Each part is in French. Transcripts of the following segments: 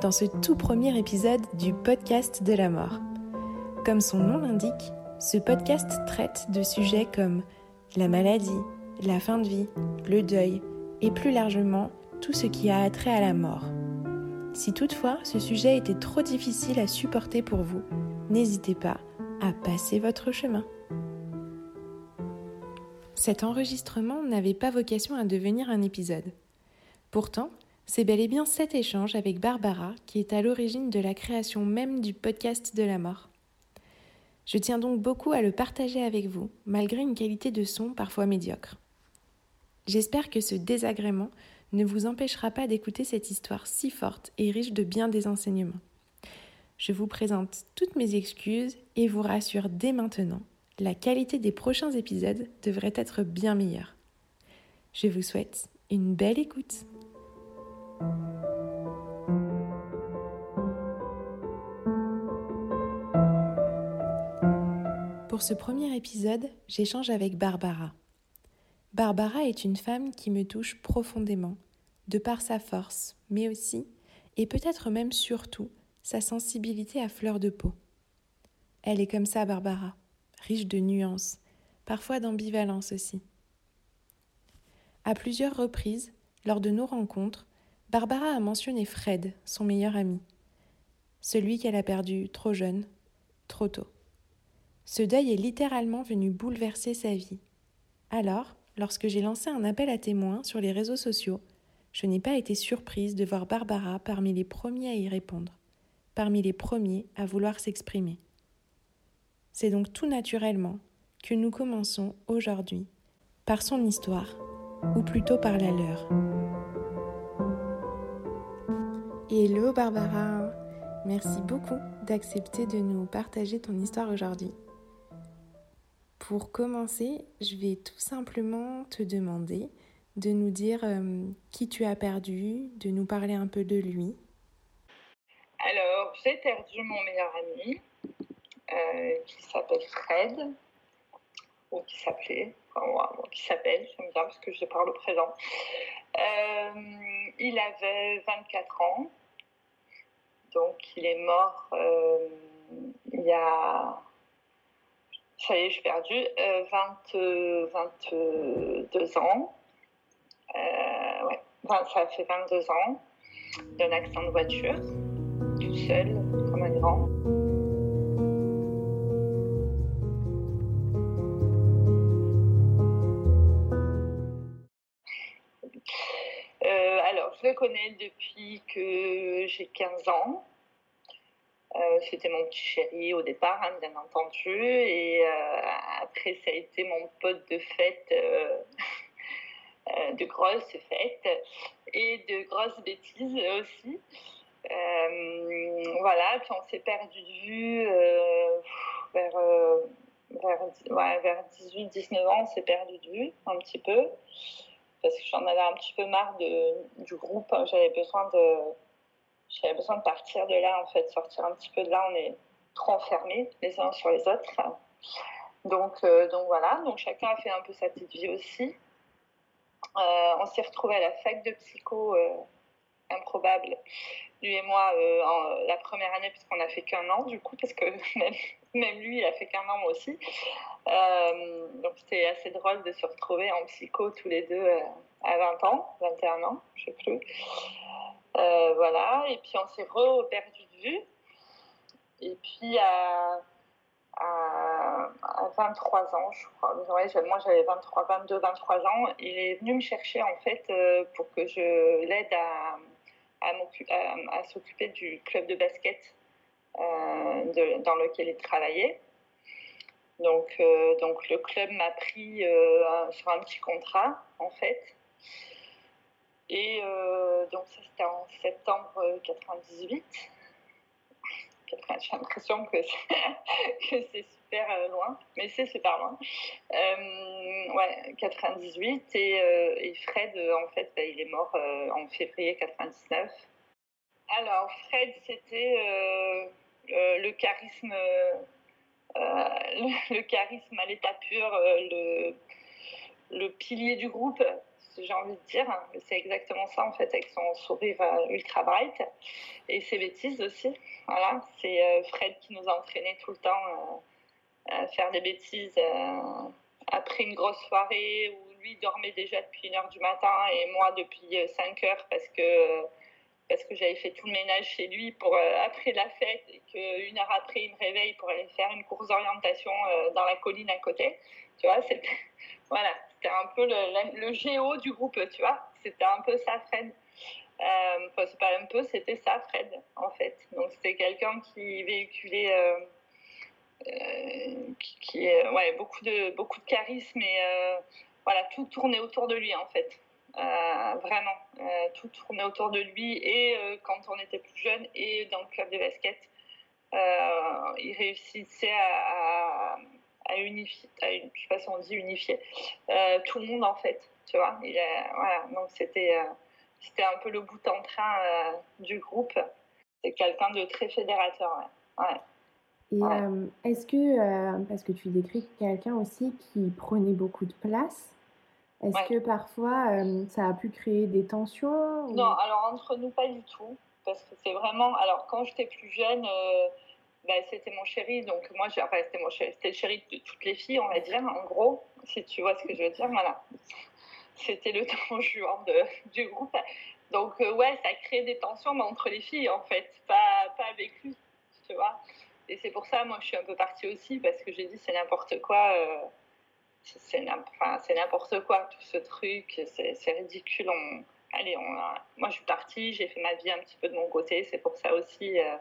dans ce tout premier épisode du podcast de la mort. Comme son nom l'indique, ce podcast traite de sujets comme la maladie, la fin de vie, le deuil et plus largement tout ce qui a attrait à la mort. Si toutefois ce sujet était trop difficile à supporter pour vous, n'hésitez pas à passer votre chemin. Cet enregistrement n'avait pas vocation à devenir un épisode. Pourtant, c'est bel et bien cet échange avec Barbara qui est à l'origine de la création même du podcast de la mort. Je tiens donc beaucoup à le partager avec vous, malgré une qualité de son parfois médiocre. J'espère que ce désagrément ne vous empêchera pas d'écouter cette histoire si forte et riche de bien des enseignements. Je vous présente toutes mes excuses et vous rassure dès maintenant, la qualité des prochains épisodes devrait être bien meilleure. Je vous souhaite une belle écoute. Pour ce premier épisode, j'échange avec Barbara. Barbara est une femme qui me touche profondément, de par sa force, mais aussi, et peut-être même surtout, sa sensibilité à fleur de peau. Elle est comme ça, Barbara, riche de nuances, parfois d'ambivalence aussi. À plusieurs reprises, lors de nos rencontres, Barbara a mentionné Fred, son meilleur ami, celui qu'elle a perdu trop jeune, trop tôt. Ce deuil est littéralement venu bouleverser sa vie. Alors, lorsque j'ai lancé un appel à témoins sur les réseaux sociaux, je n'ai pas été surprise de voir Barbara parmi les premiers à y répondre, parmi les premiers à vouloir s'exprimer. C'est donc tout naturellement que nous commençons aujourd'hui par son histoire, ou plutôt par la leur. Hello Barbara, merci beaucoup d'accepter de nous partager ton histoire aujourd'hui. Pour commencer, je vais tout simplement te demander de nous dire euh, qui tu as perdu, de nous parler un peu de lui. Alors, j'ai perdu mon meilleur ami euh, qui s'appelle Fred, ou qui s'appelait, qui s'appelle, j'aime bien parce que je parle au présent. Euh, il avait 24 ans. Donc, il est mort euh, il y a. Ça y est, j'ai perdu. 22 euh, ans. ça fait 22 ans d'un accident de voiture, tout seul, connais depuis que j'ai 15 ans. Euh, c'était mon petit chéri au départ, hein, bien entendu. Et euh, après, ça a été mon pote de fête, euh, de grosses fêtes et de grosses bêtises aussi. voilà, puis on s'est perdu de vue vers, vers, vers 18-19 ans, on s'est perdu de vue un petit peu parce que j'en avais un petit peu marre de, du groupe. J'avais besoin de, j'avais besoin de partir de là, en fait, sortir un petit peu de là. On est trop enfermés les uns sur les autres. Donc, euh, donc voilà, donc chacun a fait un peu sa petite vie aussi. Euh, on s'est retrouvés à la fac de psycho euh, improbable, lui et moi, en, la première année, puisqu'on a fait qu'un an, du coup, parce que même, lui, il a fait qu'un an, moi aussi. Euh, donc c'était assez drôle de se retrouver en psycho tous les deux euh, à 20 ans, 21 ans, je sais plus. voilà, et puis on s'est re-perdu de vue. Et puis à, à, 23 ans, je crois, moi j'avais 23, 22, 23 ans, il est venu me chercher en fait pour que je l'aide à, à, s'occuper du club de basket dans lequel il travaillait. Donc, euh, donc le club m'a pris euh, sur un petit contrat, en fait. Et euh, donc ça, c'était en septembre 98. J'ai l'impression que c'est super loin, mais c'est super loin. ouais, 98. Et, Fred, en fait, bah, il est mort en février 99. Alors, Fred, c'était le charisme euh, le, charisme à l'état pur, euh, le, le pilier du groupe, j'ai envie de dire. C'est exactement ça, en fait, avec son sourire euh, ultra bright. Et ses bêtises aussi. Voilà, c'est Fred qui nous a entraînés tout le temps faire des bêtises après une grosse soirée où lui dormait déjà depuis 1h du matin et moi depuis 5 heures parce que parce que j'avais fait tout le ménage chez lui pour euh, après la fête et qu'une heure après il me réveille pour aller faire une course d'orientation euh, dans la colline à côté. Tu vois, c'était voilà, un peu le, géo du groupe, tu vois. C'était un peu ça, Fred. Euh, enfin, c'est pas un peu, c'était ça, Fred, en fait. Donc c'était quelqu'un qui véhiculait qui, qui ouais, beaucoup de beaucoup de charisme et voilà, tout tournait autour de lui en fait. Euh, vraiment, euh, tout tournait autour de lui et euh, quand on était plus jeune et dans le club de basket, il réussissait à, unifier, je sais pas si on unifier, tout le monde en fait, tu vois. Il voilà, donc c'était c'était un peu le bout en train du groupe. C'est quelqu'un de très fédérateur. Et est-ce que, parce que tu décris quelqu'un aussi qui prenait beaucoup de place, est-ce que parfois euh, ça a pu créer des tensions Non, alors entre nous, pas du tout. Parce que c'est vraiment. Alors quand j'étais plus jeune, bah, c'était mon chéri. Donc moi, enfin, c'était mon chéri. C'était le chéri de toutes les filles, on va dire, en gros, si tu vois ce que je veux dire. Voilà. C'était le temps jouant de, du groupe. Donc ouais, ça a créé des tensions, mais entre les filles, en fait, pas, pas avec lui, tu vois. Et c'est pour ça, moi, je suis un peu partie aussi, parce que j'ai dit, c'est n'importe quoi c'est n'importe quoi tout ce truc, c'est ridicule. Allez, moi je suis partie, j'ai fait ma vie un petit peu de mon côté, c'est pour ça aussi, euh,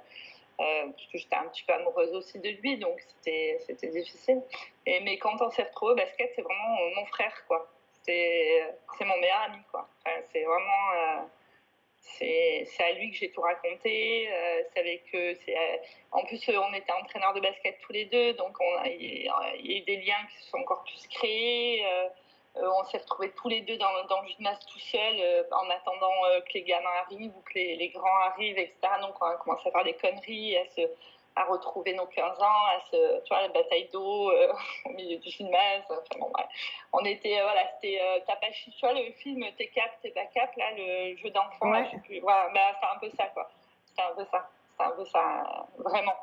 euh, que j'étais un petit peu amoureuse aussi de lui, donc c'était difficile. Mais quand on s'est retrouvés au basket, c'est vraiment mon frère, quoi. C'est mon meilleur ami, quoi. c'est vraiment. Euh, c'est à lui que j'ai tout raconté. Euh, c'est avec en plus, on était entraîneurs de basket tous les deux, donc on a, il y a eu des liens qui se sont encore plus créés. Euh, euh, on s'est retrouvés tous les deux dans, dans le gymnase tout seul en attendant que les gamins arrivent ou que les, les, grands arrivent, etc. Donc on a commencé à faire des conneries, à se, à retrouver nos 15 ans, à ce, tu vois, la bataille d'eau euh, au milieu du gymnase. Enfin, bon, On était, euh, voilà, c'était euh, Tapachi, tu vois, le film T'es cap, t'es pas cap, là, le jeu d'enfant, ouais. je sais plus. Voilà, bah, c'est un peu ça, quoi. C'est un peu ça. C'est un peu ça, vraiment.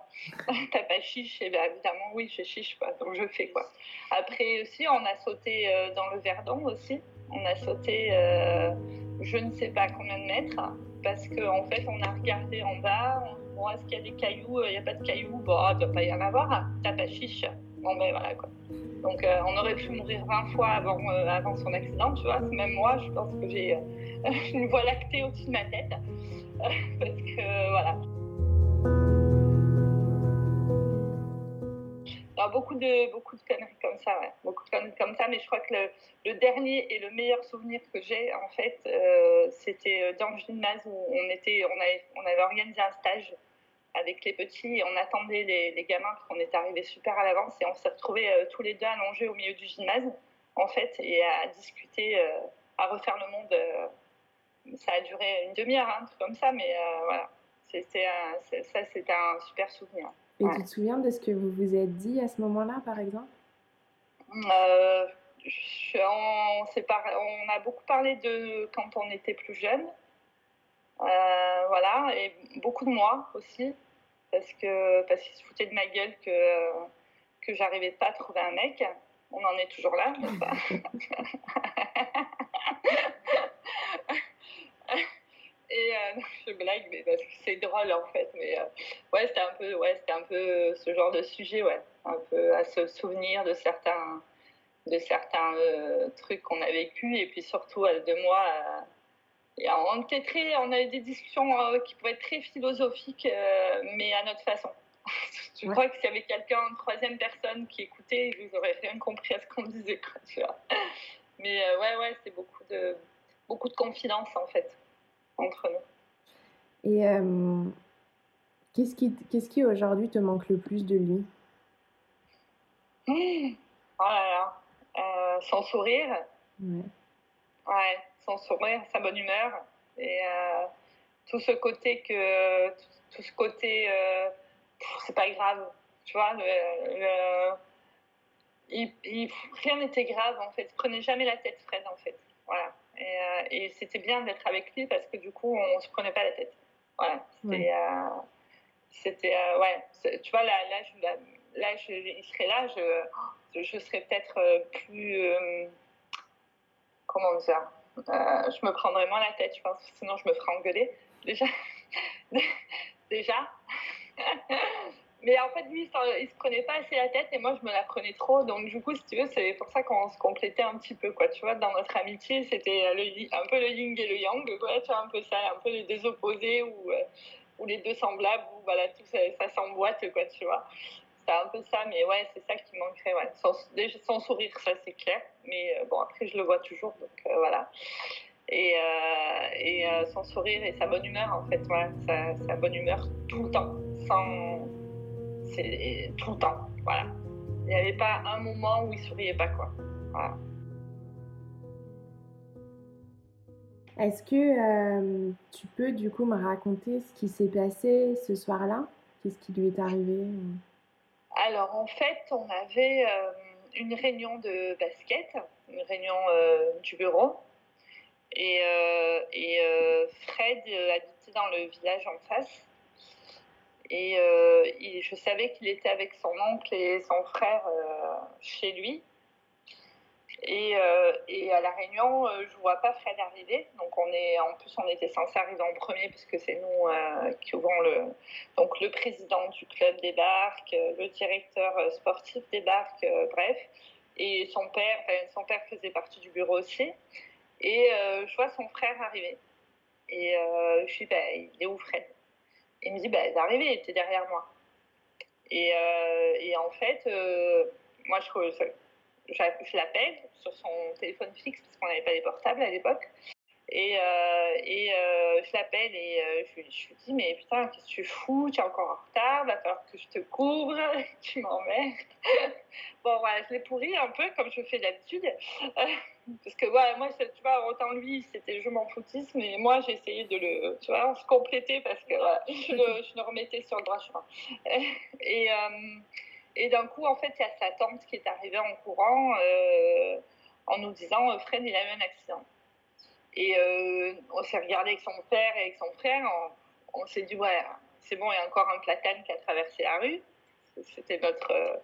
Tapachi, et bien évidemment, oui, je chiche, quoi. Donc je fais, quoi. Après aussi, on a sauté dans le Verdon aussi. On a sauté je ne sais pas combien de mètres parce qu'en en fait, on a regardé en bas, bon, est-ce qu'il y a des cailloux Il n'y a pas de cailloux, bon, il ne doit pas y en avoir, tape à chiche. Bon, ben voilà quoi. Donc, euh, on aurait pu mourir 20 fois avant, euh, avant son accident, tu vois. Même moi, je pense que j'ai euh, une voie lactée au-dessus de ma tête. parce que, voilà. Beaucoup de, beaucoup de conneries comme ça, comme ça, mais je crois que le, dernier et le meilleur souvenir que j'ai, en fait, euh, c'était euh, dans le gymnase où on, était, on, avait, organisé un stage avec les petits et on attendait les, gamins parce qu'on était arrivés super à l'avance et on s'est retrouvés euh, tous les deux allongés au milieu du gymnase, en fait, et à discuter, à refaire le monde. ça a duré une demi-heure, hein, un truc comme ça, mais voilà. Ça, c'était un super souvenir. Et tu te souviens de ce que vous vous êtes dit à ce moment-là, par exemple? Euh, on, on, a beaucoup parlé de quand on était plus jeune. Euh, voilà, et beaucoup de moi aussi, parce que parce qu'il se foutait de ma gueule que, que j'arrivais pas à trouver un mec. On en est toujours là, n'est-ce pas? Et euh, je blague, mais parce que c'est drôle en fait. Mais ouais, c'était un peu, ouais, c'était un peu ce genre de sujet, ouais, un peu à se souvenir de certains, de certains trucs qu'on a vécu et puis surtout de moi. Et on était très, on avait des discussions qui pouvaient être très philosophiques, mais à notre façon. Je crois que s'il y avait quelqu'un, une troisième personne qui écoutait, ils n'auraient rien compris à ce qu'on disait. Quoi, Mais euh, ouais, ouais, c'est beaucoup de, beaucoup de confidence en fait entre nous. Et euh, qu'est-ce qui, qu'est-ce qui aujourd'hui te manque le plus de lui? Mmh. Oh là là, euh, son sourire. Ouais. ouais. son sourire, sa bonne humeur et tout ce côté que, tout, ce côté c'est pas grave. Tu vois, rien n'était grave en fait. Prenez jamais la tête, Fred, en fait. Voilà. Et, euh, c'était bien d'être avec lui parce que du coup, on se prenait pas la tête. Voilà. C'était. Euh, ouais. Euh, tu vois, là, là, je, là, il serait là, je, je serais peut-être plus. comment dire Je me prendrais moins la tête, je pense, sinon je me ferais engueuler. Déjà. Déjà. Mais en fait, lui, il se prenait pas assez la tête et moi, je me la prenais trop. Donc, du coup, si tu veux, c'est pour ça qu'on se complétait un petit peu, quoi. Tu vois, dans notre amitié, c'était un peu le yin et le yang, quoi. Tu vois, un peu ça, un peu les deux opposés ou, euh, ou les deux semblables, où voilà, tout ça, s'emboîte, quoi, tu vois. C'est un peu ça, mais ouais, c'est ça qui manquerait, ouais. Sans, déjà, sans sourire, ça, c'est clair. Mais euh, bon, après, je le vois toujours, donc euh, voilà et, et son sourire et sa bonne humeur en fait sa, sa bonne humeur tout le temps sans c'est tout le temps voilà. Il n'y avait pas un moment où il souriait pas quoi. Voilà. Est-ce que euh, tu peux du coup me raconter ce qui s'est passé ce soir-là? Qu'est-ce qui lui est arrivé? Alors en fait, on avait une réunion de basket, une réunion du bureau, et, euh, et euh, Fred habitait dans le village en face. Et je savais qu'il était avec son oncle et son frère chez lui. Et, et, à la réunion, je vois pas Fred arriver. Donc on est, en plus, on était censé arriver en premier puisque c'est nous qui ouvrons le. Donc le président du club débarque, le directeur sportif débarque, bref. Et son père, son père faisait partie du bureau aussi. Et euh, je vois son frère arriver. Et euh, je dis, bah, il est où Fred? Il me dit, bah, est arrivé, était derrière moi. Et, euh, en fait, moi, je, je, je l'appelle sur son téléphone fixe parce qu'on n'avait pas les portables à l'époque. Et, euh, euh, je l'appelle et euh, je, lui dis Mais putain, qu'est-ce que tu fous? Tu es encore en retard, va falloir que je te couvre, tu m'emmerdes. bon, voilà, je l'ai pourri un peu comme je fais d'habitude. parce que voilà, moi, tu vois, autant lui, c'était je m'en foutisse, mais moi, j'ai essayé de le tu vois, se compléter parce que je, le, je, remettais sur le droit chemin. et, et d'un coup, en fait, il y a sa tante qui est arrivée en courant en nous disant Fred, il a eu un accident. Et euh, on s'est regardé avec son père et avec son frère. On, s'est dit, ouais, c'est bon, il y a encore un platane qui a traversé la rue. C'était notre, euh,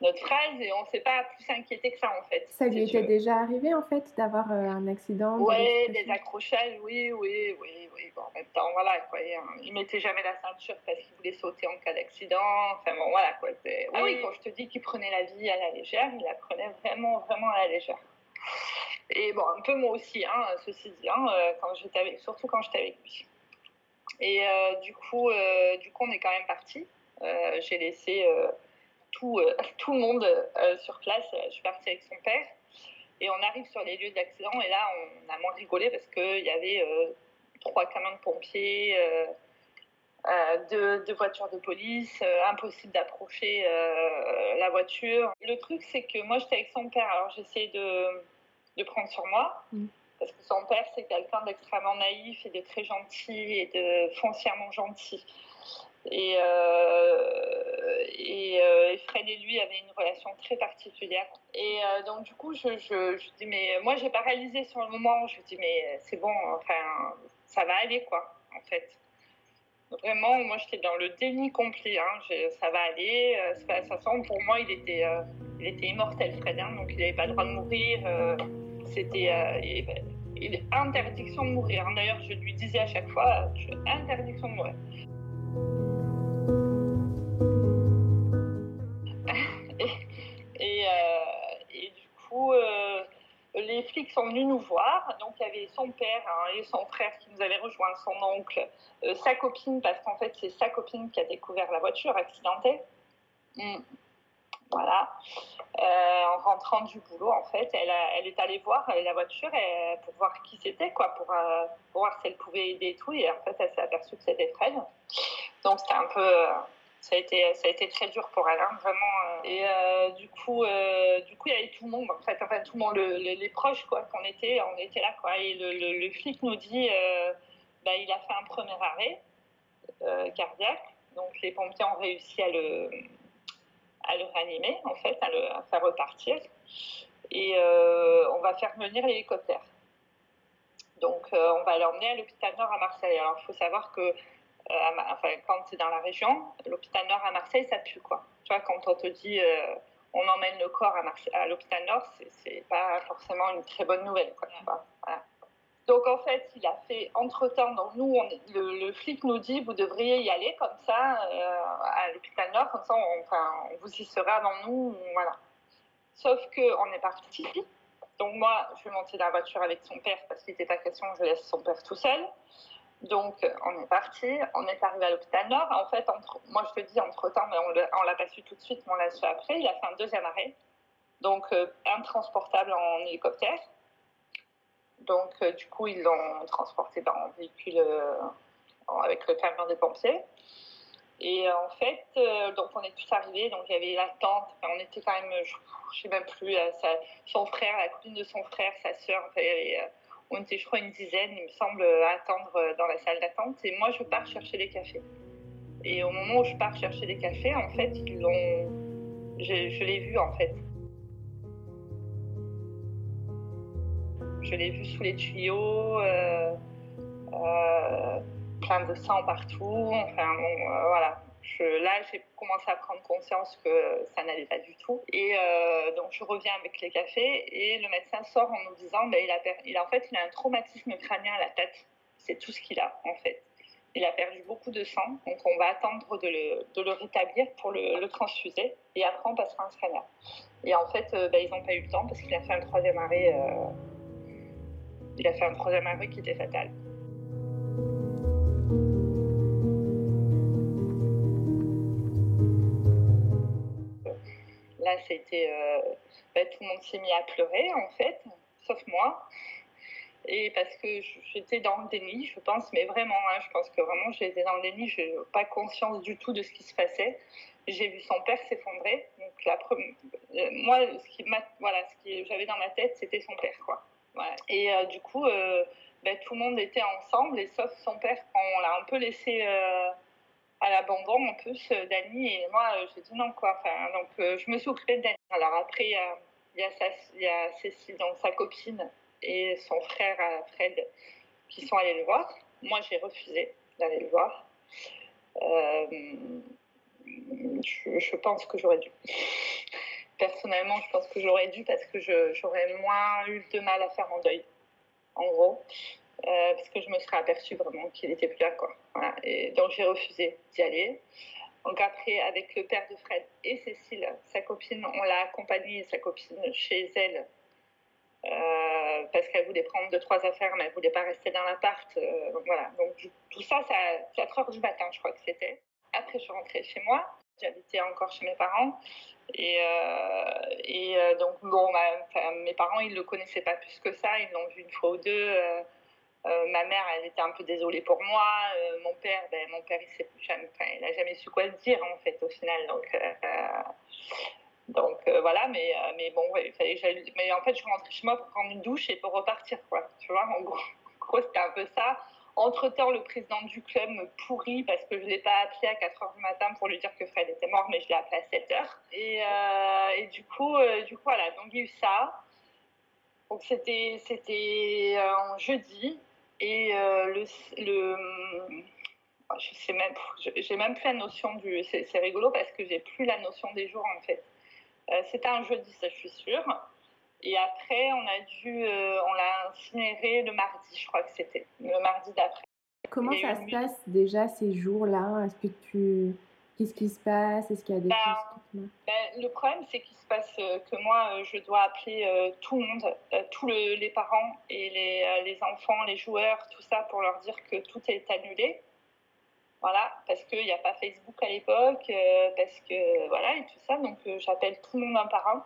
notre phrase et on ne s'est pas plus inquiété que ça en fait. Ça lui était déjà arrivé en fait d'avoir euh, un accident Oui, des accrochages, oui, oui, oui, oui. Bon, en même temps, voilà, quoi. Il mettait jamais la ceinture parce qu'il voulait sauter en cas d'accident. Enfin bon, voilà quoi. Ah oui, quand je te dis qu'il prenait la vie à la légère, il la prenait vraiment, vraiment à la légère. Et bon, un peu moi aussi, hein, ceci dit, hein, euh, quand surtout quand j'étais avec lui. Et euh, du, coup, euh, du coup, on est quand même parti. J'ai laissé tout, tout le monde sur place. Je suis partie avec son père. Et on arrive sur les lieux d'accident. Et là, on a moins rigolé parce qu'il y avait trois camions de pompiers. Deux, deux, voitures de police, impossible d'approcher la voiture. Le truc, c'est que moi, j'étais avec son père, alors j'essayais de, de prendre sur moi. Mm. Parce que son père, c'est quelqu'un d'extrêmement naïf et de très gentil et de foncièrement gentil. Et, euh, et, euh, Fred et lui avaient une relation très particulière. Et euh, donc, du coup, je, je, dis, mais moi, j'ai pas réalisé sur le moment. Je dis, mais c'est bon, enfin, ça va aller, quoi, en fait. Vraiment, moi, j'étais dans le déni complet. Hein. ça va aller. de toute façon, pour moi, il était, il était immortel, Fred. Donc, il n'avait pas le droit de mourir c'était euh, est interdiction de mourir. D'ailleurs, je lui disais à chaque fois, interdiction de mourir. Les flics sont venus nous voir. Donc, il y avait son père hein, et son frère qui nous avaient rejoint, son oncle, sa copine, parce qu'en fait, c'est sa copine qui a découvert la voiture accidentée. Mm. Voilà. Euh, en rentrant du boulot, en fait, elle, elle est allée voir la voiture pour voir qui c'était, quoi, pour, euh, pour, voir si elle pouvait aider et tout. Et en fait, elle s'est aperçue que c'était Fred. Donc, c'était un peu. Ça a, été, ça a été très dur pour elle, hein, vraiment. Et du, coup, du coup, il y avait tout le monde, en fait, enfin, tout le monde, les proches, quoi, qu'on était, on était là, quoi. Et le, flic nous dit bah, il a fait un premier arrêt cardiaque. Donc, les pompiers ont réussi à le à le réanimer, en fait, à le faire repartir. Et euh, on va faire venir l'hélicoptère. Donc, euh, on va l'emmener à l'hôpital Nord à Marseille. Alors, il faut savoir que euh, quand c'est dans la région, l'hôpital Nord à Marseille, ça pue, quoi. Tu vois, quand on te dit on emmène le corps à, à l'hôpital Nord, c'est pas forcément une très bonne nouvelle. Donc en fait, il a fait entre-temps, donc nous, le, flic nous dit, vous devriez y aller comme ça euh, à l'hôpital Nord, comme ça on, enfin, vous y serez avant nous, voilà. Sauf qu'on est parti, donc moi, je vais monter dans la voiture avec son père parce qu'il n'était pas question que je laisse son père tout seul. Donc on est parti, on est arrivé à l'hôpital Nord. En fait, moi je te dis entre-temps, mais on ne l'a pas su tout de suite, mais on l'a su après, il a fait un deuxième arrêt. Donc euh, intransportable en hélicoptère. Donc, euh, du coup, ils l'ont transporté dans un véhicule euh, avec le camion des pompiers. Et euh, en fait, donc on est tous arrivés, donc il y avait l'attente, on était quand même, je, ne sais même plus, son frère, la copine de son frère, sa sœur, on était je crois une dizaine, il me semble, à attendre dans la salle d'attente. Et moi, je pars chercher des cafés. Et au moment où je pars chercher des cafés, en fait, ils l'ont, je, l'ai vu en fait. Je l'ai vu sous les tuyaux, euh, euh, plein de sang partout. Enfin, euh, voilà. Là, j'ai commencé à prendre conscience que ça n'allait pas du tout. Et donc, je reviens avec les cafés et le médecin sort en nous disant ben, il, a en fait, il a un traumatisme crânien à la tête. C'est tout ce qu'il a, en fait. Il a perdu beaucoup de sang, donc on va attendre de le, rétablir pour le, transfuser et après on passera un scanner. Et en fait, ben, ils n'ont pas eu le temps parce qu'il a fait un troisième arrêt il a fait un troisième arrêt qui était fatal. Là, c'était. Euh, bah, tout le monde s'est mis à pleurer, en fait, sauf moi. Et parce que j'étais dans le déni, je pense, mais vraiment, hein, je pense que vraiment j'étais dans le déni, je n'ai pas conscience du tout de ce qui se passait. J'ai vu son père s'effondrer. Donc, la euh, moi, ce qui, voilà, ce que j'avais dans ma tête, c'était son père, quoi. Et euh, du coup, euh, ben, tout le monde était ensemble, et sauf son père, on l'a un peu laissé à l'abandon, en plus, Dani. Et moi, j'ai dit non, quoi. Donc, je me suis occupée de Dani. Alors après, il y a, Cécile, donc sa copine, et son frère Fred, qui sont allés le voir. Moi, j'ai refusé d'aller le voir. je, je, pense que j'aurais dû personnellement, je pense que j'aurais dû parce que j'aurais moins eu de mal à faire mon deuil, en gros, euh, parce que je me serais aperçue vraiment qu'il n'était plus là. Donc j'ai refusé d'y aller. Donc après, avec le père de Fred et Cécile, sa copine, on l'a accompagnée, sa copine, chez elle, euh, parce qu'elle voulait prendre deux, trois affaires, mais elle ne voulait pas rester dans l'appart. Euh, donc voilà, donc tout ça, c'est à 4 heures du matin, je crois que c'était. Après, je suis rentrée chez moi. J'habitais encore chez mes parents. Et, donc, bon, mes parents, ils ne le connaissaient pas plus que ça. Ils l'ont vu une fois ou deux. Euh, ma mère, elle était un peu désolée pour moi. mon père, ben, mon père, il n'a jamais su quoi dire, en fait, au final. Donc, donc voilà, mais, bon, il fallait, mais en fait, je suis chez moi pour prendre une douche et pour repartir, quoi. Tu vois, en gros, en c'était un peu ça. Entre-temps, le président du club me pourrit parce que je ne l'ai pas appelé à 4 h du matin pour lui dire que Fred était mort, mais je l'ai appelé à 7 h. Et, euh, du, coup, euh, du coup, voilà, donc il y a eu ça. Donc c'était, c'était un jeudi. Et euh, le, le, je sais même, j'ai même plus la notion du. C'est, rigolo parce que j'ai plus la notion des jours en fait. c'était un jeudi, ça je suis sûre. Et après, on a dû, on l'a incinéré le mardi, je crois que c'était, le mardi d'après. Comment ça se passe déjà ces jours-là? Est-ce que tu... Qu'est-ce qui se passe? Est-ce qu'il y a des Ben, choses Ben, le problème, c'est qu'il se passe euh, que moi, euh, je dois appeler euh, tout le monde, euh, tous le- les parents et les, les enfants, les joueurs, tout ça, pour leur dire que tout est annulé. Voilà, parce qu'il n'y a pas Facebook à l'époque, euh, parce que voilà, et tout ça. Donc, j'appelle tout le monde un par un.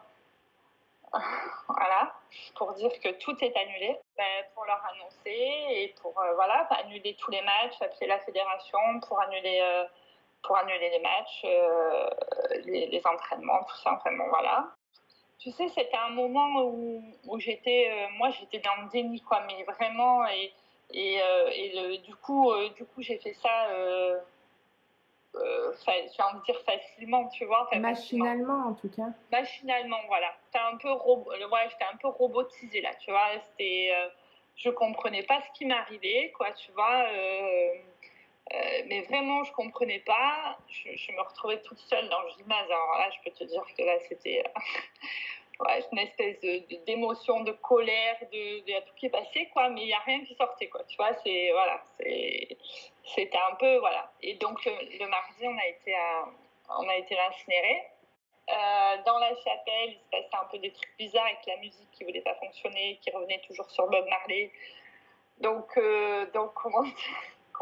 voilà, pour dire que tout est annulé, Ben, pour leur annoncer et pour euh, voilà, annuler tous les matchs, appeler la fédération pour annuler, euh, pour annuler les matchs, euh, les, les entraînements, tout ça. Enfin bon, voilà. Tu sais, c'était un moment où, où j'étais, euh, moi, j'étais dans le déni, quoi, mais vraiment, et, et, euh, et le- du coup, du coup, j'ai fait ça, j'ai envie de dire facilement, tu vois. enfin, Machinalement, en tout cas. machinalement, voilà. J'étais un peu, ouais, j'étais un peu robotisée là, tu vois. C'était, je comprenais pas ce qui m'arrivait, quoi, tu vois. Euh, mais vraiment, je comprenais pas. Je, me retrouvais toute seule dans le gymnase. Alors là, je peux te dire que là, c'était euh, ouais, une espèce d'émotion, de, colère, de, de, tout qui est passé, quoi. Mais il y a rien qui sortait, quoi. Tu vois, c'est voilà, c'était un peu voilà. Et donc le, mardi, on a été été. Euh, dans la chapelle, il se passait un peu des trucs bizarres avec la musique qui voulait pas fonctionner, qui revenait toujours sur Bob Marley. Donc, donc comment,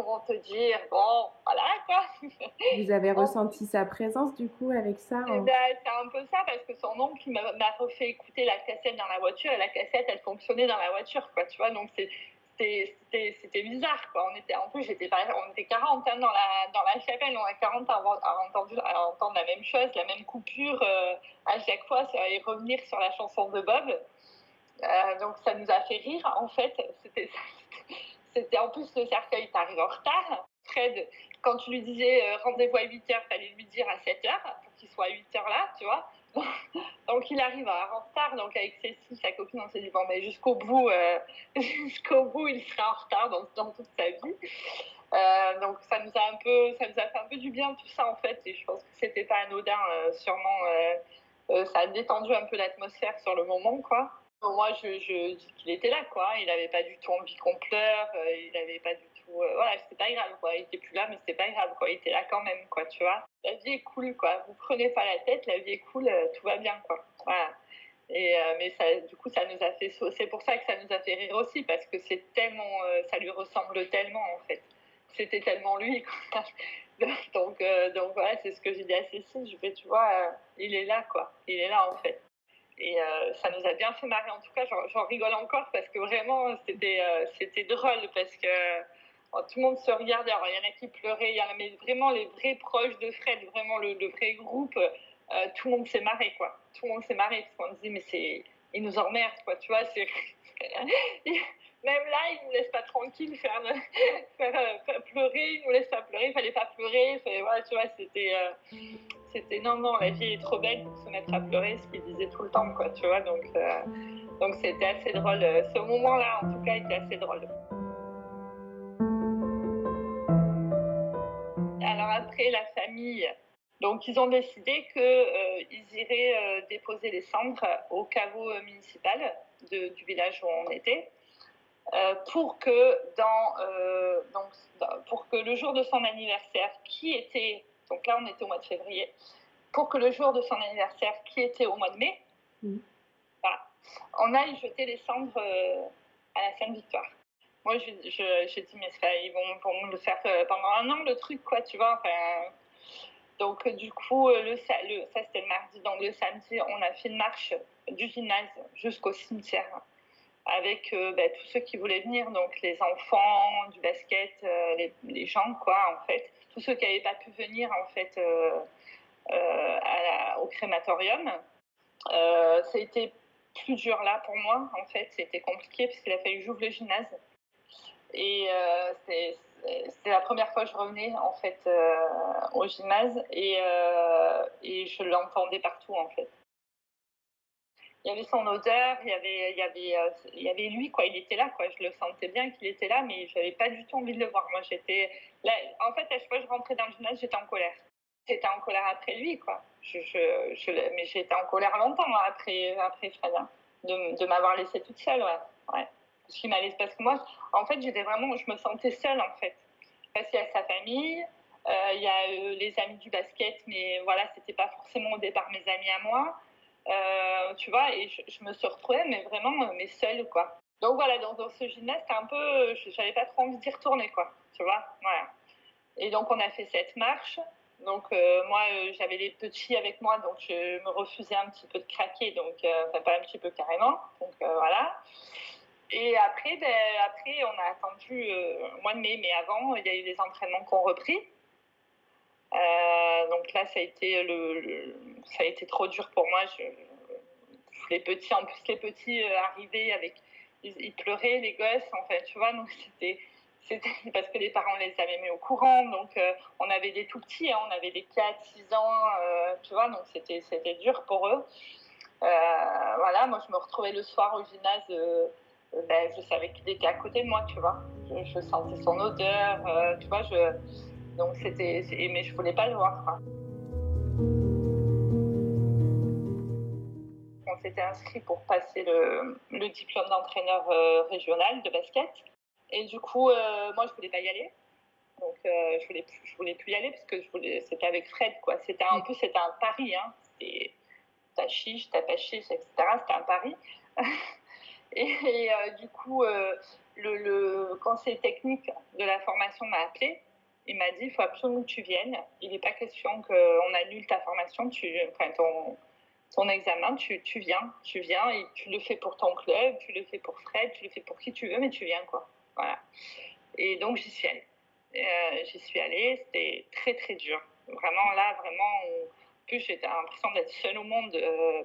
comment te dire Bon, voilà quoi. Vous avez Bon. ressenti sa présence, du coup, avec ça Eh en- ben, c'est un peu ça parce que son oncle m'a refait écouter la cassette dans la voiture et la cassette elle fonctionnait dans la voiture quoi tu vois donc c'est c'était- bizarre quoi on était en plus j'étais on était 40 hein, dans la dans la chapelle on a 40 à avoir à entendu à entendre la même chose la même coupure euh, à chaque fois ça allait revenir sur la chanson de Bob Euh, donc ça nous a fait rire en fait c'était c'était en plus le cercueil t'arrive en retard Fred quand tu lui disais euh, rendez-vous à 8h, fallait lui dire à 7h pour qu'il soit à 8h là, tu vois. Donc il arrive en retard, donc avec Cécile, sa copine, on s'est dit bon, mais jusqu'au bout, euh, jusqu'au bout, il sera en retard dans, toute sa vie. Euh, donc ça nous a un peu, ça nous a fait un peu du bien tout ça en fait, et je pense que c'était pas anodin, sûrement. ça a détendu un peu l'atmosphère sur le moment, quoi. Moi, je, dis qu'il était là, quoi. Il n'avait pas du tout envie qu'on pleure. euh, il n'avait pas du tout. euh, voilà, c'était pas grave, quoi. Il était plus là, mais c'était pas grave, quoi. Il était là quand même, quoi. Tu vois. La vie est cool, quoi. Vous prenez pas la tête, la vie est cool, euh, tout va bien, quoi. Voilà. Et mais ça, du coup, ça nous a fait. C'est pour ça que ça nous a fait rire aussi, parce que c'est tellement, ça lui ressemble tellement, en fait. C'était tellement lui, quoi. Donc, donc voilà, c'est ce que j'ai dit à Cécile. Je fais, tu vois, il est là, quoi. Il est là, en fait. Et euh, ça nous a bien fait marrer. En tout cas, j'en- rigole encore parce que vraiment, c'était euh, drôle parce que oh, tout le monde se regardait. Alors, il y en a qui pleuraient, il y en a, mais vraiment les vrais proches de Fred, vraiment le, vrai groupe, euh, tout le monde s'est marré, quoi. Tout le monde s'est marré parce qu'on se dit, mais c'est. Il nous emmerde, quoi, tu vois. Même là, il nous laisse pas tranquille faire, euh, faire pleurer, il nous laisse pas pleurer, il fallait pas pleurer. Voilà, tu vois, c'était. euh, c'était non, non, la vie est trop belle pour se mettre à pleurer, ce qu'il disait tout le temps, quoi, tu vois. Donc, euh, donc c'était assez drôle. Ce moment-là, en tout cas, était assez drôle. Alors après, la famille, donc ils ont décidé qu'ils ils iraient déposer les cendres au caveau municipal du village où on était. Euh, pour que dans, euh, donc, pour que le jour de son anniversaire, qui était donc là on était au mois de février, pour que le jour de son anniversaire, qui était au mois de mai, Mhm. voilà, on aille jeter les cendres euh, à la Sainte-Victoire. Moi, je, je, j'ai dit, mais ça, ils vont, vont le faire pendant un an, le truc, quoi, tu vois. Enfin, donc, du coup, le, ça, c'était le mardi. Donc, le samedi, on a fait une marche du gymnase jusqu'au cimetière avec euh, bah, tous ceux qui voulaient venir, donc les enfants, du basket, euh, les, gens, quoi, en fait. Tous ceux qui n'avaient pas pu venir, en fait, euh, au crématorium. Ça a été plus dur là pour moi, en fait. C'était compliqué parce qu'il a fallu que j'ouvre le gymnase. Et c'était la première fois que je revenais, en fait, au gymnase. Et je l'entendais partout, en fait. Il y avait son odeur, il y avait, il y avait, euh, il y avait lui, quoi. Il était là, quoi. Je le sentais bien qu'il était là, mais j'avais pas du tout envie de le voir. Moi, j'étais là. En fait, à chaque fois que je rentrais dans le gymnase, j'étais en colère. J'étais en colère après lui, quoi. Je, je, je, mais j'étais en colère longtemps hein, après, après Fred, hein, de, de m'avoir laissée toute seule, ouais. ouais. qui m'allait parce que moi, en fait, j'étais vraiment, je me sentais seule en fait, parce qu'il y a sa famille, euh, il y a euh, les amis du basket, mais voilà, c'était pas forcément au départ mes amis à moi, euh, tu vois, et je, me suis retrouvée, mais vraiment, mais seule quoi. Donc voilà, dans, ce gymnase, un peu, j'avais pas trop envie d'y retourner quoi, tu vois, voilà. Et donc on a fait cette marche. Donc moi, j'avais les petits avec moi, donc je me refusais un petit peu de craquer, donc pas un petit peu carrément. Donc voilà. Et après, ben, après, on a attendu euh, au mois de mai, mais avant, il y a eu des entraînements qui ont repris. Euh, donc là, ça a été trop dur pour moi. Les petits, en plus les petits euh, arrivaient avec, ils, pleuraient les gosses, en fait, tu vois. Donc c'était, parce que les parents les avaient mis au courant. Donc on avait des tout petits, hein, on avait des 4, 6 ans, tu vois. Donc c'était, dur pour eux. voilà, moi je me retrouvais le soir au gymnase ben, je savais qu'il était à côté de moi, tu vois. Je, sentais son odeur, euh, tu vois. Je... Donc c'était, mais je voulais pas le voir. On s'était inscrit pour passer le, diplôme d'entraîneur euh, régional de basket. Et du coup, euh, moi, je voulais pas y aller. Donc, je voulais, je voulais plus y aller parce que c'était avec Fred, quoi. C'était un peu, c'était un pari, hein. C'était ta chiche, ta pas chiche, etc. C'était un pari. Et, euh, du coup, euh, le, conseil technique de la formation m'a appelé. Il m'a dit il faut absolument que tu viennes. Il n'est pas question qu'on annule ta formation, ton, examen, tu, viens. Tu viens et tu le fais pour ton club, tu le fais pour Fred, tu le fais pour qui tu veux, mais tu viens. quoi. Voilà. Et donc, j'y suis allée. Euh, j'y suis allée, c'était très très dur. Vraiment, là, vraiment, en plus, j'étais l'impression d'être seule au monde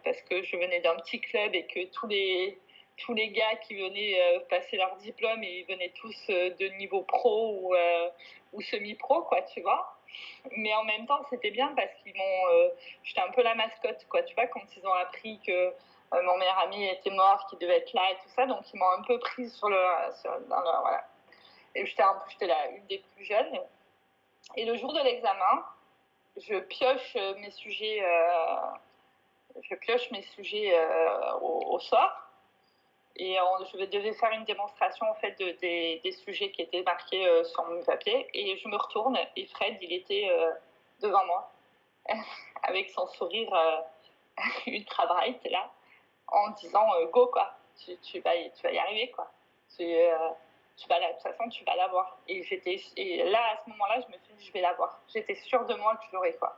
parce que je venais d'un petit club et que tous les tous les gars qui venaient euh, passer leur diplôme et ils venaient tous euh, de niveau pro ou, euh, ou semi-pro, quoi, tu vois. Mais en même temps, c'était bien parce qu'ils m'ont. J'étais un peu la mascotte, quoi, tu vois, quand ils ont appris que mon meilleur ami était mort, qu'il devait être là et tout ça, donc ils m'ont un peu prise sur le. dans le voilà. Et j'étais une des plus jeunes. Et le jour de l'examen, je pioche mes sujets. je pioche mes sujets au sort et je devais faire une démonstration en fait de, des, sujets qui étaient marqués euh, sur mon papier. Et je me retourne et Fred, il était euh, devant moi, avec son sourire euh, ultra bright là, en disant go quoi, tu, tu, vas, tu vas y arriver quoi. Tu, vas de toute façon, tu vas l'avoir. Et, j'étais, là, à ce moment-là, je me suis dit, je vais l'avoir. J'étais sûre de moi que je l'aurais quoi.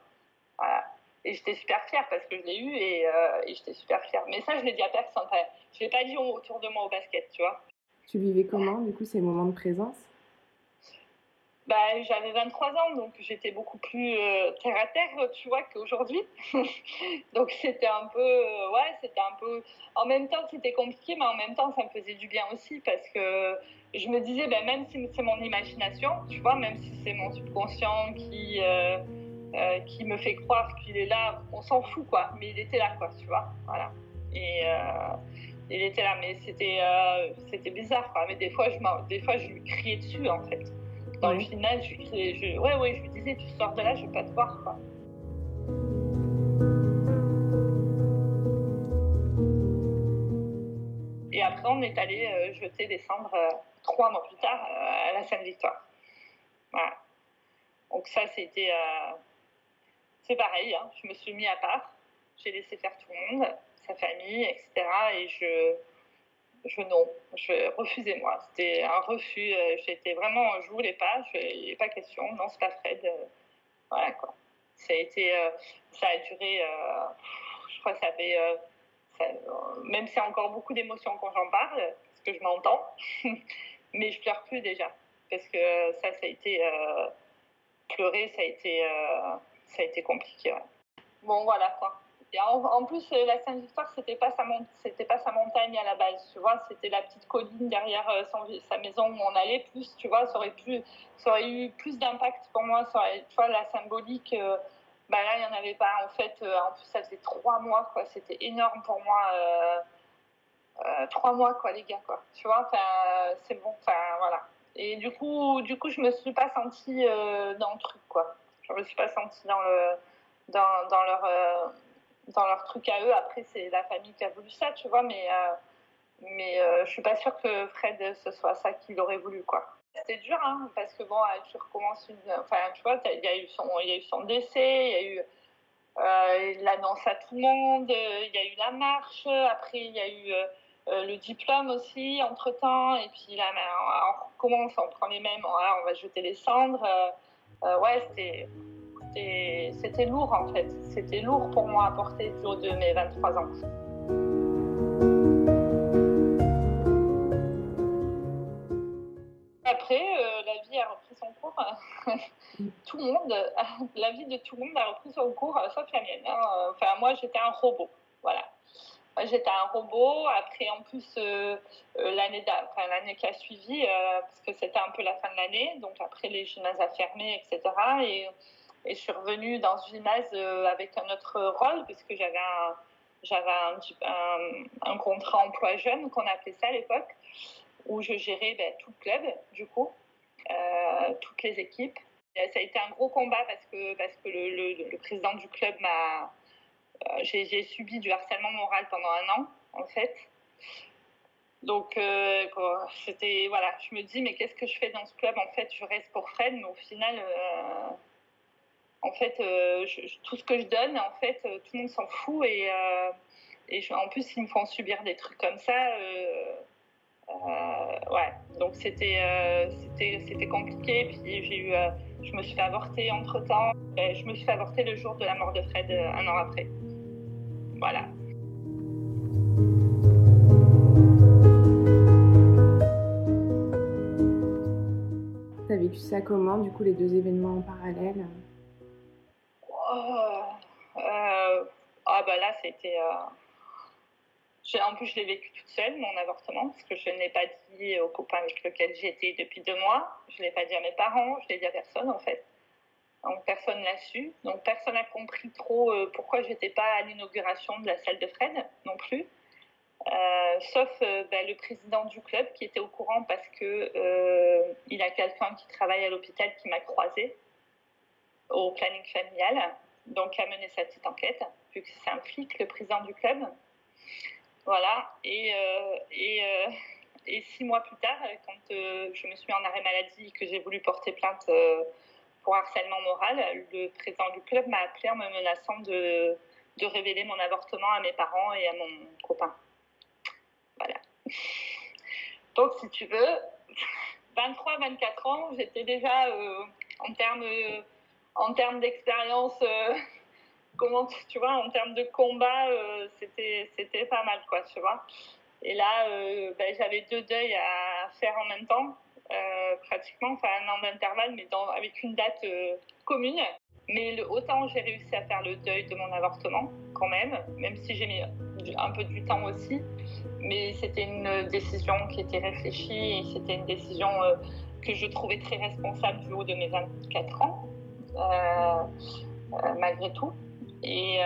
Voilà. Et j'étais super fière parce que je l'ai eu et, euh, et j'étais super fière. Mais ça, je l'ai dit à personne. Enfin, je l'ai pas dit autour de moi au basket, tu vois. Tu vivais comment, du coup, ces moments de présence? Bah, J'avais 23 ans, donc j'étais beaucoup plus euh, terre à terre, tu vois, qu'aujourd'hui. donc c'était un peu, euh, ouais, c'était un peu. En même temps, c'était compliqué, mais en même temps, ça me faisait du bien aussi parce que je me disais, ben, même si c'est mon imagination, tu vois, même si c'est mon subconscient qui euh, qui me fait croire qu'il est là, on s'en fout quoi, mais il était là quoi, tu vois, voilà. Et euh, il était là, mais c'était euh, c'était bizarre quoi. Mais des fois je des fois je lui criais dessus en fait. Dans le final, je lui criais, je, ouais ouais, je lui disais tu sors de là, je vais pas te voir quoi. Et après, on est allé jeter des cendres trois mois plus tard à la Sainte-Victoire. Voilà. Donc ça, c'était c'est pareil, hein. je me suis mis à part, j'ai laissé faire tout le monde, sa famille, etc. Et je, je non, je refusais moi. C'était un refus. Euh, j'étais vraiment, je voulais pas, il n'y pas question. Non, c'est pas Fred. Euh, voilà quoi. Ça a euh, duré. je crois que ça fait, même si y a encore beaucoup d'émotions quand j'en parle, parce que je m'entends, mais je pleure plus déjà parce que ça, ça a été pleurer, ça a été ça a été compliqué. Bon, voilà quoi. Et en, plus, euh, la Sainte-Victoire, c'était pas sa pas sa montagne à la base, tu vois, c'était la petite colline derrière euh, sa maison où on allait. Plus, tu vois, ça aurait pu, ça aurait eu plus d'impact pour moi. Ça aurait, tu vois, la symbolique. Euh, bah là, il n'y en avait pas. En fait, en plus, ça faisait trois mois, quoi. C'était énorme pour moi. trois mois, quoi, les gars, quoi. Tu vois, c'est bon. Enfin, voilà. Et du coup, du coup, je me suis pas sentie dans le truc, quoi. Je me suis pas sentie euh, dans leur truc à eux. Après, c'est la famille qui a voulu ça, tu vois, mais, euh, Mais je suis pas sûre que Fred, ce soit ça qu'il aurait voulu. C'était dur, hein, parce que bon, tu recommences. Enfin, tu vois, il y, a eu son, décès, il y a eu euh, l'annonce à tout le monde, il y a eu la marche, après il y a eu euh, le diplôme aussi entre temps, et puis là, ben, on recommence, on prend les mêmes, on va jeter les cendres. Euh, ouais, c'était. Lourd en fait. C'était lourd pour moi à porter du haut de mes 23 ans. Après, la vie a repris son cours. tout le monde, la vie de tout le monde a repris son cours, sauf la mienne. Hein. Enfin, moi, j'étais un robot. Voilà. J'étais un robot. Après, en plus, euh, euh, l'année enfin, l'année qui a suivi, euh, parce que c'était un peu la fin de l'année, donc après les gymnases a fermé, etc. Et, je suis revenue dans ce gymnase avec un autre rôle, puisque j'avais un, j'avais un, un, contrat emploi jeune, qu'on appelait ça à l'époque, où je gérais ben, tout le club, du coup, toutes les équipes. ça a été un gros combat parce que, parce que le, le président du club m'a j'ai subi du harcèlement moral pendant un an, en fait. Donc, euh, c'était, voilà, je me dis, mais qu'est-ce que je fais dans ce club En fait, je reste pour Fred, mais au final, euh, en fait, tout ce que je donne, en fait, tout le monde s'en fout. Et, en plus, ils me font subir des trucs comme ça. ouais, donc c'était, c'était, c'était compliqué. Puis j'ai eu, je me suis fait avorter entre temps. Je me suis fait avorter le jour de la mort de Fred, un an après. Voilà. Tu as vécu ça comment, du coup, les deux événements en parallèle? Oh, euh, Ah bah là, c'était... Euh, en plus, je l'ai vécu toute seule, mon avortement, parce que je ne l'ai pas dit au copain avec lequel j'étais depuis deux mois. Je ne l'ai pas dit à mes parents, je ne l'ai dit à personne, en fait. Donc personne l'a su. Donc personne n'a compris trop euh, pourquoi je n'étais pas à l'inauguration de la salle de Fred non plus. Euh, sauf euh, ben, le président du club qui était au courant parce que il a quelqu'un qui travaille à l'hôpital qui m'a croisé au planning familial, donc qui a mené sa petite enquête, vu que c'est un flic, le président du club. Voilà. Et, et, et six mois plus tard, quand je me suis mis en arrêt maladie et que j'ai voulu porter plainte pour harcèlement moral, le président du club m'a appelé en me menaçant de, révéler mon avortement à mes parents et à mon copain. Voilà. Donc, si tu veux, 23-24 ans, j'étais déjà euh, en termes en termes d'expérience, euh, comment tu vois, en termes de combat, euh, c'était c'était pas mal quoi, tu vois. Et là, ben, j'avais deux deuils à faire en même temps. Euh, pratiquement, enfin un an d'intervalle, mais avec une date euh, commune. Mais autant j'ai réussi à faire le deuil de mon avortement, quand même, même si j'ai mis un peu du temps aussi. Mais c'était une décision qui était réfléchie et c'était une décision euh, que je trouvais très responsable du haut de mes 24 ans, malgré tout. Et,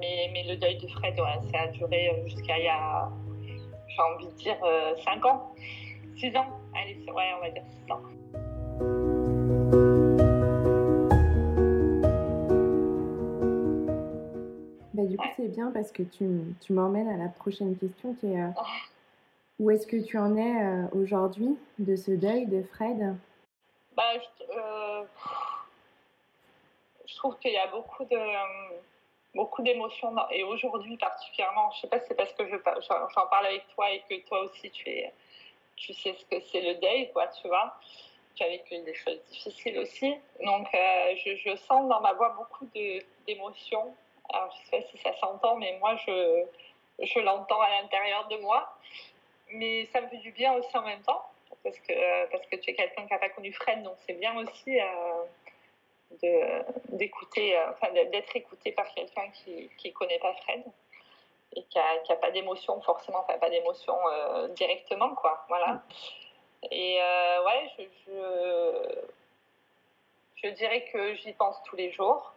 mais, mais, le deuil de Fred, ça a duré jusqu'à il y a, j'ai envie de dire, 5 ans, 6 ans. Allez, ouais, on va dire ça. Bah, du coup, c'est bien parce que tu, tu m'emmènes à la prochaine question qui est euh, oh. où est-ce que tu en es euh, aujourd'hui de ce deuil de Fred? Bah, je, euh, je, trouve qu'il y a beaucoup de beaucoup d'émotions et aujourd'hui particulièrement. Je sais pas si c'est parce que j'en parle avec toi et que toi aussi tu es tu sais ce que c'est le deuil, quoi, tu vois. J'ai vécu des choses difficiles aussi. Donc, euh, je, je, sens dans ma voix beaucoup d'émotions. Alors, je sais pas si ça s'entend, mais moi, je, je l'entends à l'intérieur de moi. Mais ça me fait du bien aussi en même temps, parce que, parce que tu es quelqu'un qui n'a pas connu Fred, donc c'est bien aussi euh, d'écouter, euh, enfin, d'être écouté par quelqu'un qui ne connaît pas Fred et qui n'a pas d'émotion forcément, enfin pas d'émotion euh, directement, quoi. Voilà. Et euh, ouais, je, je, dirais que j'y pense tous les jours.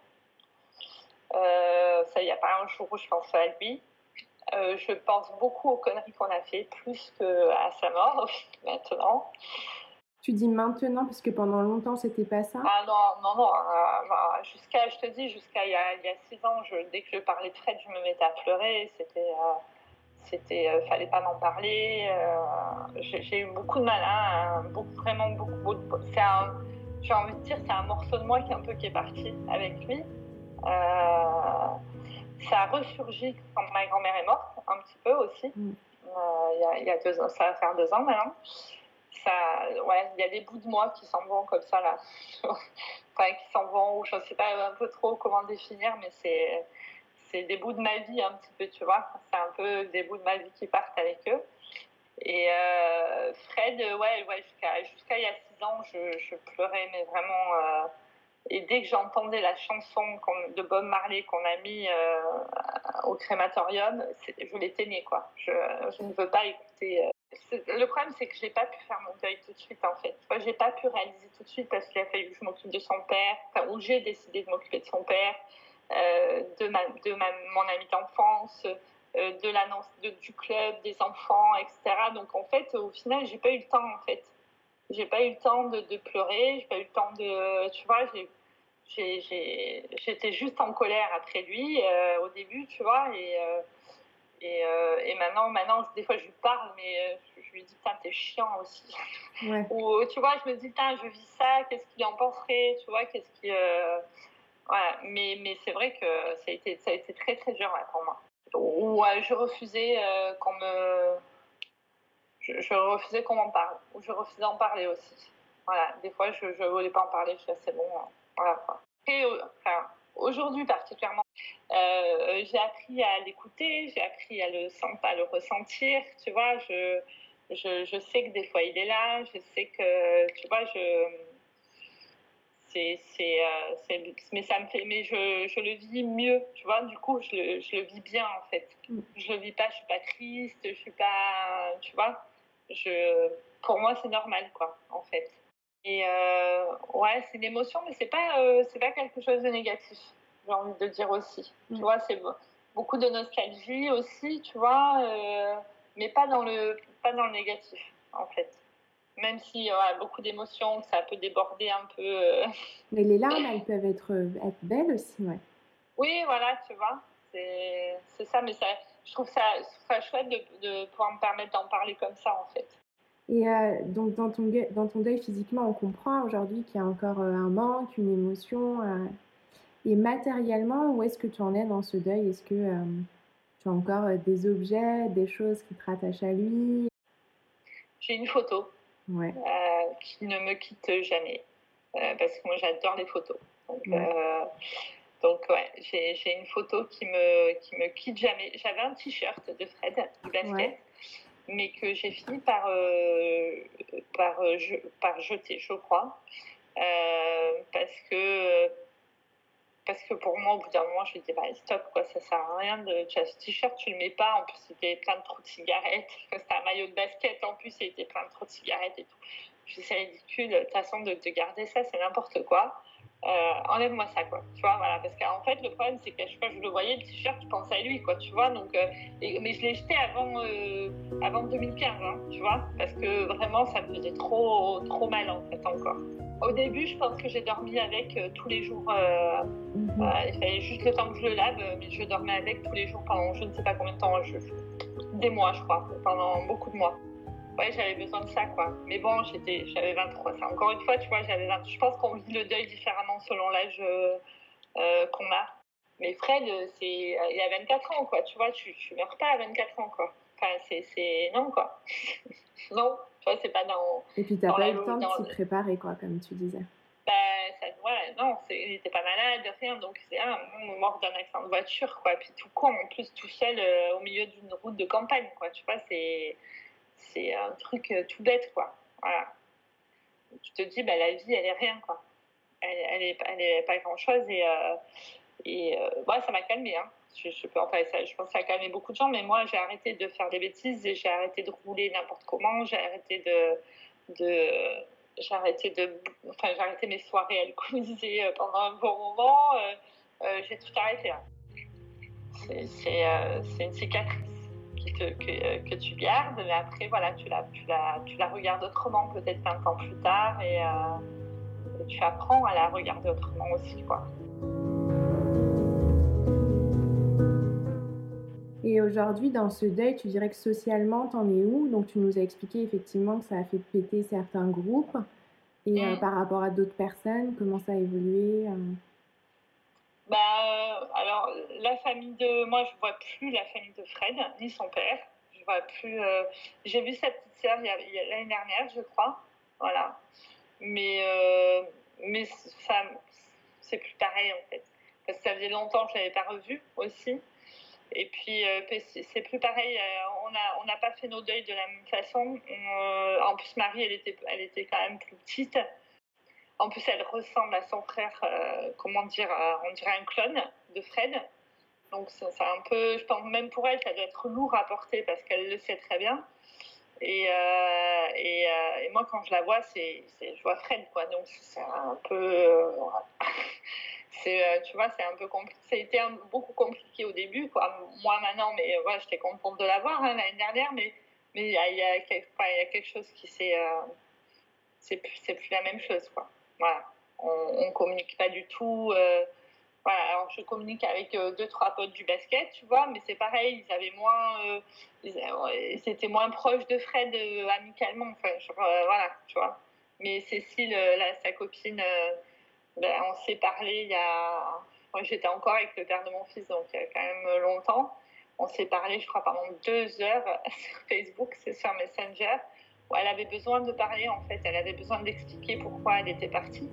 Euh, il n'y a pas un jour où je pense à lui. je pense beaucoup aux conneries qu'on a fait, plus qu'à sa mort maintenant. Tu dis maintenant, parce que pendant longtemps, c'était pas ça? Ah non, non, non. Euh, jusqu'à, je te dis, jusqu'à il, y a six ans, je, dès que je parlais de Fred, je me mettais à pleurer. C'était, euh, c'était, euh, fallait pas m'en parler. j'ai eu beaucoup de mal, hein, beaucoup, vraiment beaucoup. c'est un, j'ai envie de dire, c'est un morceau de moi qui est un peu qui est parti avec lui. ça a ressurgi quand ma grand-mère est morte, un petit peu aussi. Mm. Il y, y, a deux ans, ça va faire deux ans maintenant ouais, il y a des bouts de moi qui s'en vont comme ça là, enfin qui s'en vont ou je sais pas un peu trop comment définir, mais c'est c'est des bouts de ma vie un petit peu, tu vois. C'est un peu des bouts de ma vie qui partent avec eux. Et euh, Fred, ouais, jusqu'à il y a six ans, je, je pleurais, mais vraiment. Euh, et dès que j'entendais la chanson de Bob Marley qu'on a mis euh, au crématorium, je l'éteignais, quoi. Je, je, ne veux pas écouter le problème, c'est que j'ai pas pu faire mon deuil tout de suite, en fait. J'ai pas pu réaliser tout de suite parce qu'il a fallu que je m'occupe de son père, enfin, où j'ai décidé de m'occuper de son père, euh, de, ma, de ma, mon ami d'enfance, euh, de l'annonce du club, des enfants, etc. Donc, en fait, au final, j'ai pas eu le temps, en fait. J'ai pas eu le temps de, de pleurer, j'ai pas eu le temps de. Tu vois, j'étais juste en colère après lui euh, au début, tu vois, et euh, et, maintenant, maintenant, des fois, je lui parle, mais euh, je lui dis, putain, t'es chiant aussi. Ou, euh, tu vois, je me dis, putain, je vis ça, qu'est-ce qu'il en penserait, tu vois, qu'est-ce qui. Voilà. Mais, mais c'est vrai que ça a, été, ça a été très, très dur pour moi. Ou je refusais qu'on me. Je, refusais qu'on m'en parle. Ou je refusais d'en parler aussi. Voilà. Des fois, je ne voulais pas en parler, je disais, c'est bon. Hein. Et, enfin, aujourd'hui particulièrement, euh, j'ai appris à l'écouter, j'ai appris à le, à le ressentir, tu vois, je, je, je, sais que des fois il est là, je sais que, tu vois, je... C'est, c'est, euh, mais ça me fait, mais je, je, le vis mieux, tu vois, du coup, je le, je le vis bien, en fait. Mm. Je le vis pas, je suis pas triste, je suis pas, tu vois, je, pour moi, c'est normal, quoi, en fait. Et euh, ouais, c'est une émotion, mais c'est pas, euh, c'est pas quelque chose de négatif. J'ai envie de dire aussi. Tu mm. vois, c'est beaucoup de nostalgie aussi, tu vois, euh, mais pas dans le, pas dans le négatif, en fait. Même si ouais, beaucoup d'émotions, ça peut déborder un peu. Mais les larmes, elles peuvent être, être belles aussi, ouais. Oui, voilà, tu vois, c'est, ça, mais ça, je trouve ça, ça chouette de, de pouvoir me permettre d'en parler comme ça, en fait. Et euh, donc, dans ton, dans ton deuil physiquement, on comprend aujourd'hui qu'il y a encore euh, un manque, une émotion. Euh, et matériellement, où est-ce que tu en es dans ce deuil? Est-ce que tu as encore des objets, des choses qui te rattachent à lui? J'ai une photo ouais. qui ne me quitte jamais. parce que moi, j'adore les photos. Donc, donc ouais, j'ai une photo qui me, qui me quitte jamais. J'avais un t-shirt de Fred, du basket mais que j'ai fini par, euh, par, euh, je, par jeter, je crois. Euh, parce que parce que pour moi, au bout d'un moment, je me dis, bah, stop, quoi, ça sert à rien. De... Tu as ce t-shirt, tu le mets pas. En plus, c'était plein de trous de cigarettes. C'était un maillot de basket, en plus, il était plein de trous de cigarettes et tout. Je c'est ridicule. De toute façon, de, de garder ça, c'est n'importe quoi. Euh, enlève-moi ça, quoi. Tu vois, voilà. Parce qu'en fait, le problème, c'est qu'à chaque fois que je le voyais, le t-shirt, je pensais à lui, quoi. Tu vois, donc. Euh, mais je l'ai jeté avant, euh, avant 2015, hein, tu vois. Parce que vraiment, ça me faisait trop, trop mal, en fait, encore. Au début, je pense que j'ai dormi avec tous les jours. Mhm. il fallait juste le temps que je le lave, mais je dormais avec tous les jours pendant je ne sais pas combien de temps, je, des mois, je crois, pendant beaucoup de mois ouais, j'avais besoin de ça, quoi. Mais bon, j'étais, j'avais 23. encore une fois, tu vois, j'avais 20... Je pense qu'on vit le deuil différemment selon l'âge euh, euh, qu'on a. Mais Fred, c'est, il a 24 ans, quoi. Tu vois, tu, tu meurs pas à 24 ans, quoi. Enfin, c'est... non, quoi. non, tu vois, c'est pas dans. Et puis t'as pas eu le temps de t'y préparer, quoi, comme tu disais. Bah, ça, voilà, non, il n'était pas malade, rien, donc c'est un mort d'un accident de voiture, quoi. Puis tout con, en plus, tout seul euh, au milieu d'une route de campagne, quoi. Tu vois, c'est un truc euh, tout bête, quoi. Voilà. Tu te dis, bah, la vie, elle est rien, quoi. Elle, elle, est, elle est pas grand-chose et, euh, et euh, ça m'a calmé. Hein. Je, pense que ça a calmé beaucoup de gens, mais moi, j'ai arrêté de faire des bêtises et j'ai arrêté de rouler n'importe comment. J'ai arrêté de, de j'ai arrêté de, enfin, j'ai arrêté mes soirées alcoolisées pendant un bon moment. j'ai tout arrêté. Hein. C'est une cicatrice que, tu gardes, mais après, voilà, tu la, regardes autrement, peut-être 20 ans plus tard, et, euh, et, tu apprends à la regarder autrement aussi, quoi. Et aujourd'hui, dans ce deuil, tu dirais que socialement, t'en es où? Donc, tu nous as expliqué effectivement que ça a fait péter certains groupes. Et euh, mm. par rapport à d'autres personnes, comment ça a évolué euh? bah, euh, alors, la famille de. Moi, je vois plus la famille de Fred, ni son père. Je vois plus. J'ai vu sa petite sœur l'année dernière, je crois. Voilà. Mais, mais ça, c'est plus pareil, en fait. Parce que ça faisait longtemps que je ne l'avais pas revu aussi. Et puis, c'est plus pareil. on n'a pas fait nos deuils de la même façon. en plus, Marie, elle était, elle était quand même plus petite. En plus, elle ressemble à son frère, euh, comment dire, on dirait un clone de Fred. Donc, c'est un peu, je pense même pour elle, ça doit être lourd à porter parce qu'elle le sait très bien. Et, euh, et, euh, et, moi, quand je la vois, c'est, je vois Fred, quoi. Donc, c'est un peu. C'est, tu vois, c'est un peu compliqué. Été beaucoup compliqué au début, quoi. Moi, maintenant, mais voilà, j'étais contente de la voir hein, l'année dernière, mais mais il y a, y, a quelque, y a quelque chose qui s'est. c'est, plus, c'est plus la même chose, quoi. Voilà. On ne communique pas du tout. Euh, voilà. Alors, je communique avec euh, deux, trois potes du basket, tu vois, mais c'est pareil, ils avaient moins. Euh, ils, étaient moins proches de Fred amicalement. Enfin, voilà, tu vois. Mais Cécile, là, sa copine, ben, on s'est parlé il y a. J'étais encore avec le père de mon fils, donc il y a quand même longtemps. On s'est parlé, je crois, pendant deux heures sur Facebook, c'est sur Messenger elle avait besoin de parler en fait, elle avait besoin d'expliquer pourquoi elle était partie.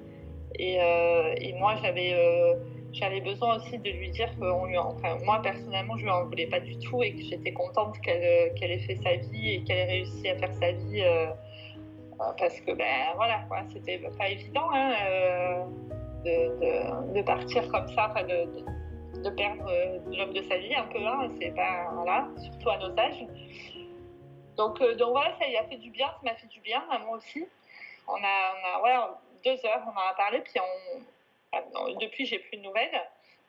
Et, euh, moi j'avais euh, j'avais besoin aussi de lui dire que lui, enfin, moi personnellement je lui en voulais pas du tout et que j'étais contente qu'elle ait fait sa vie et qu'elle ait réussi à faire sa vie euh, parce que ben voilà quoi, c'était pas évident hein, de, partir comme ça, de, de, perdre l'homme de sa vie un peu, hein, c'est pas voilà, surtout à nos âges. Donc, euh, donc voilà, ça y a fait du bien, ça m'a fait du bien, à moi aussi. On a, on a deux heures, on en a parlé, puis on, depuis, j'ai plus de nouvelles.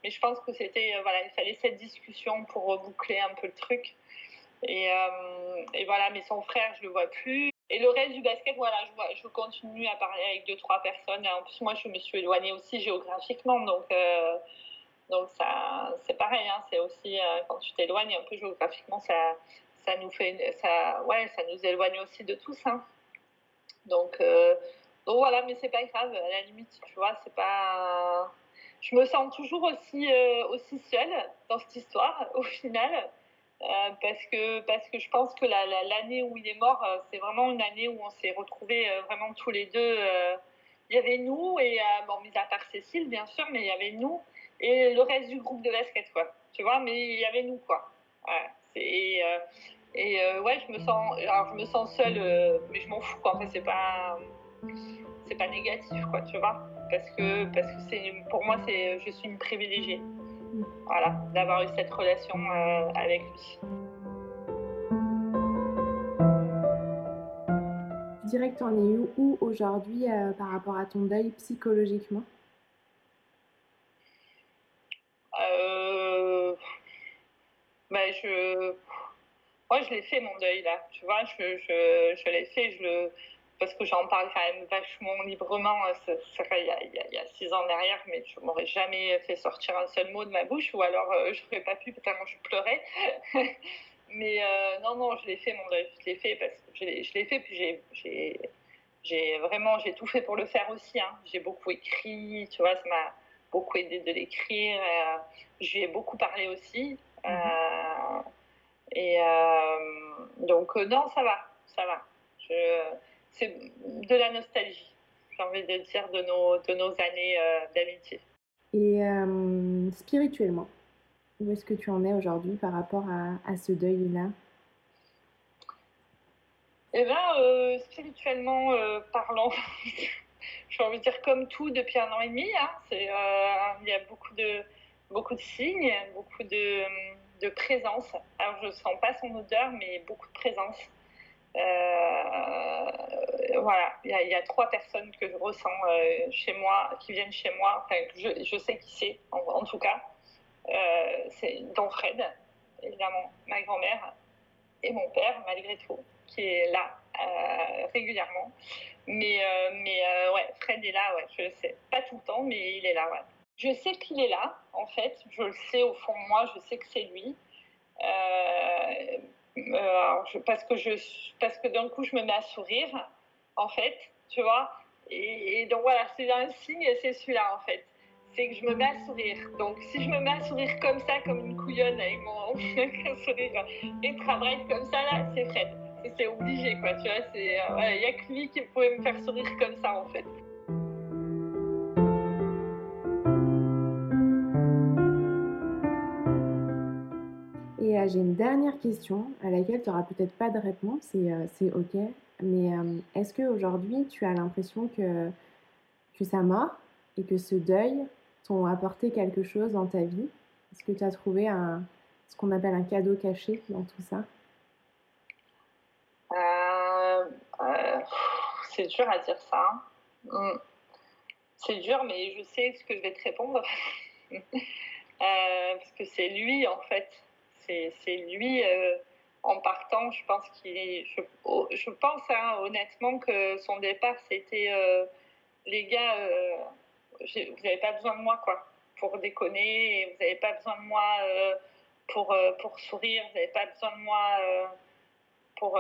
Mais je pense que c'était, euh, voilà, il fallait cette discussion pour reboucler un peu le truc. Et, euh, et, voilà, mais son frère, je le vois plus. Et le reste du basket, voilà, je, continue à parler avec deux, trois personnes. En plus, moi, je me suis éloignée aussi géographiquement. Donc, donc ça, c'est pareil. Hein, c'est aussi, quand tu t'éloignes un peu géographiquement, ça, ça nous fait, ça, ouais, ça nous éloigne aussi de tout ça. Hein. Donc, euh, donc voilà, mais c'est pas grave. À la limite, tu vois, c'est pas. Je me sens toujours aussi euh, aussi seule dans cette histoire au final. Euh, parce que parce que je pense que l'année où il est mort, c'est vraiment une année où on s'est retrouvés vraiment tous les deux. il y avait nous et bon, mis à part Cécile bien sûr, mais il y avait nous et le reste du groupe de basket quoi. Tu vois, mais il y avait nous quoi. Ouais, et, euh, euh, ouais, je me sens, je me sens seule, euh, mais je m'en fous quoi. En fait, c'est pas, c'est pas négatif quoi, tu vois, parce que parce que c'est, pour moi, c'est, je suis une privilégiée, voilà, d'avoir eu cette relation avec lui. Tu dirais que tu en es où aujourd'hui par rapport à ton deuil psychologiquement? Ben je, moi, je l'ai fait mon deuil là. Tu vois, je, je, je l'ai fait, je le, parce que j'en parle quand même vachement librement. Il, y a, il, y a, six ans derrière, mais je m'aurais jamais fait sortir un seul mot de ma bouche, ou alors euh, je n'aurais pas pu tellement je pleurais. mais euh, non, non, je l'ai fait mon deuil. Je l'ai fait parce que je l'ai fait, puis j'ai vraiment j'ai tout fait pour le faire aussi. Hein. J'ai beaucoup écrit, tu vois, ça m'a beaucoup aidé de l'écrire. Euh, J'ai beaucoup parlé aussi. Euh, et euh, donc, non, ça va, ça va. C'est de la nostalgie, j'ai envie de dire, de nos, de nos années d'amitié. Et spirituellement, où est-ce que tu en es aujourd'hui par rapport à, à ce deuil-là? Eh bien, spirituellement parlant, j'ai envie de dire comme tout depuis un an et demi. Hein, il y a beaucoup de, beaucoup de signes, beaucoup de, de, présence. Alors, je ne sens pas son odeur, mais beaucoup de présence. Euh, voilà, il y, a trois personnes que je ressens euh, chez moi, qui viennent chez moi. Enfin, je, sais qui c'est, en, tout cas. Euh, c'est dont Fred, évidemment, ma grand-mère et mon père, malgré tout, qui est là régulièrement. Mais, mais ouais, Fred est là, ouais, je sais. Pas tout le temps, mais il est là, ouais. Je sais qu'il est là, en fait. Je le sais au fond de moi, je sais que c'est lui. Parce que, je, parce que d'un coup, je me mets à sourire, en fait, tu vois. Et, donc voilà, c'est un signe, c'est celui-là, en fait. C'est que je me mets à sourire. Donc si je me mets à sourire comme ça, comme une couillonne avec mon sourire et travaille comme ça, là, c'est Fred. C'est obligé, quoi, tu vois. Il n'y a que lui qui pouvait me faire sourire comme ça, en fait. J'ai une dernière question à laquelle tu n'auras peut-être pas de réponse, et euh, c'est ok. Mais euh, est-ce qu'aujourd'hui, tu as l'impression que, que sa mort et que ce deuil t'ont apporté quelque chose dans ta vie? Est-ce que tu as trouvé un, ce qu'on appelle un cadeau caché dans tout ça? Euh, C'est dur à dire ça. Hein. Mm. C'est dur, mais je sais ce que je vais te répondre. parce que c'est lui, en fait c'est lui, euh, en partant, je pense qu'il oh, je, pense hein, honnêtement que son départ, c'était euh, les gars, euh, vous n'avez pas besoin de moi, quoi, pour déconner, vous n'avez pas besoin de moi pour, pour sourire, vous n'avez pas besoin de moi pour,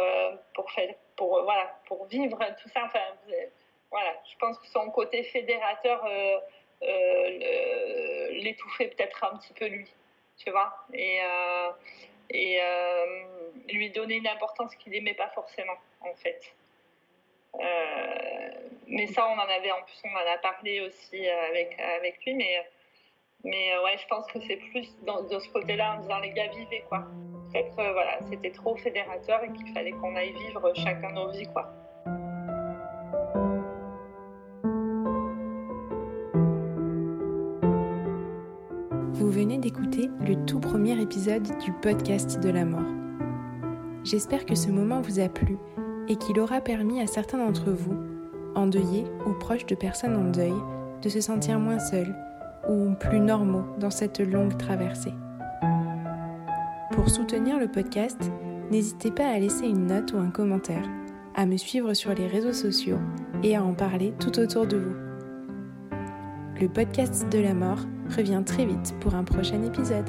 pour, faire, pour, voilà, pour vivre tout ça. Enfin, voilà, je pense que son côté fédérateur l'étouffait peut-être un petit peu lui tu vois, et, euh, et euh, lui donner une importance qu'il n'aimait pas forcément, en fait. Euh, mais ça, on en avait, en plus, on en a parlé aussi avec, avec lui, mais, mais ouais, je pense que c'est plus dans, de ce côté-là, en disant les gars, vivez, quoi. Peut-être, voilà, c'était trop fédérateur et qu'il fallait qu'on aille vivre chacun nos vies, quoi. D'écouter le tout premier épisode du podcast de la mort. J'espère que ce moment vous a plu et qu'il aura permis à certains d'entre vous, endeuillés ou proches de personnes en deuil, de se sentir moins seuls ou plus normaux dans cette longue traversée. Pour soutenir le podcast, n'hésitez pas à laisser une note ou un commentaire, à me suivre sur les réseaux sociaux et à en parler tout autour de vous. Le podcast de la mort je Reviens très vite pour un prochain épisode.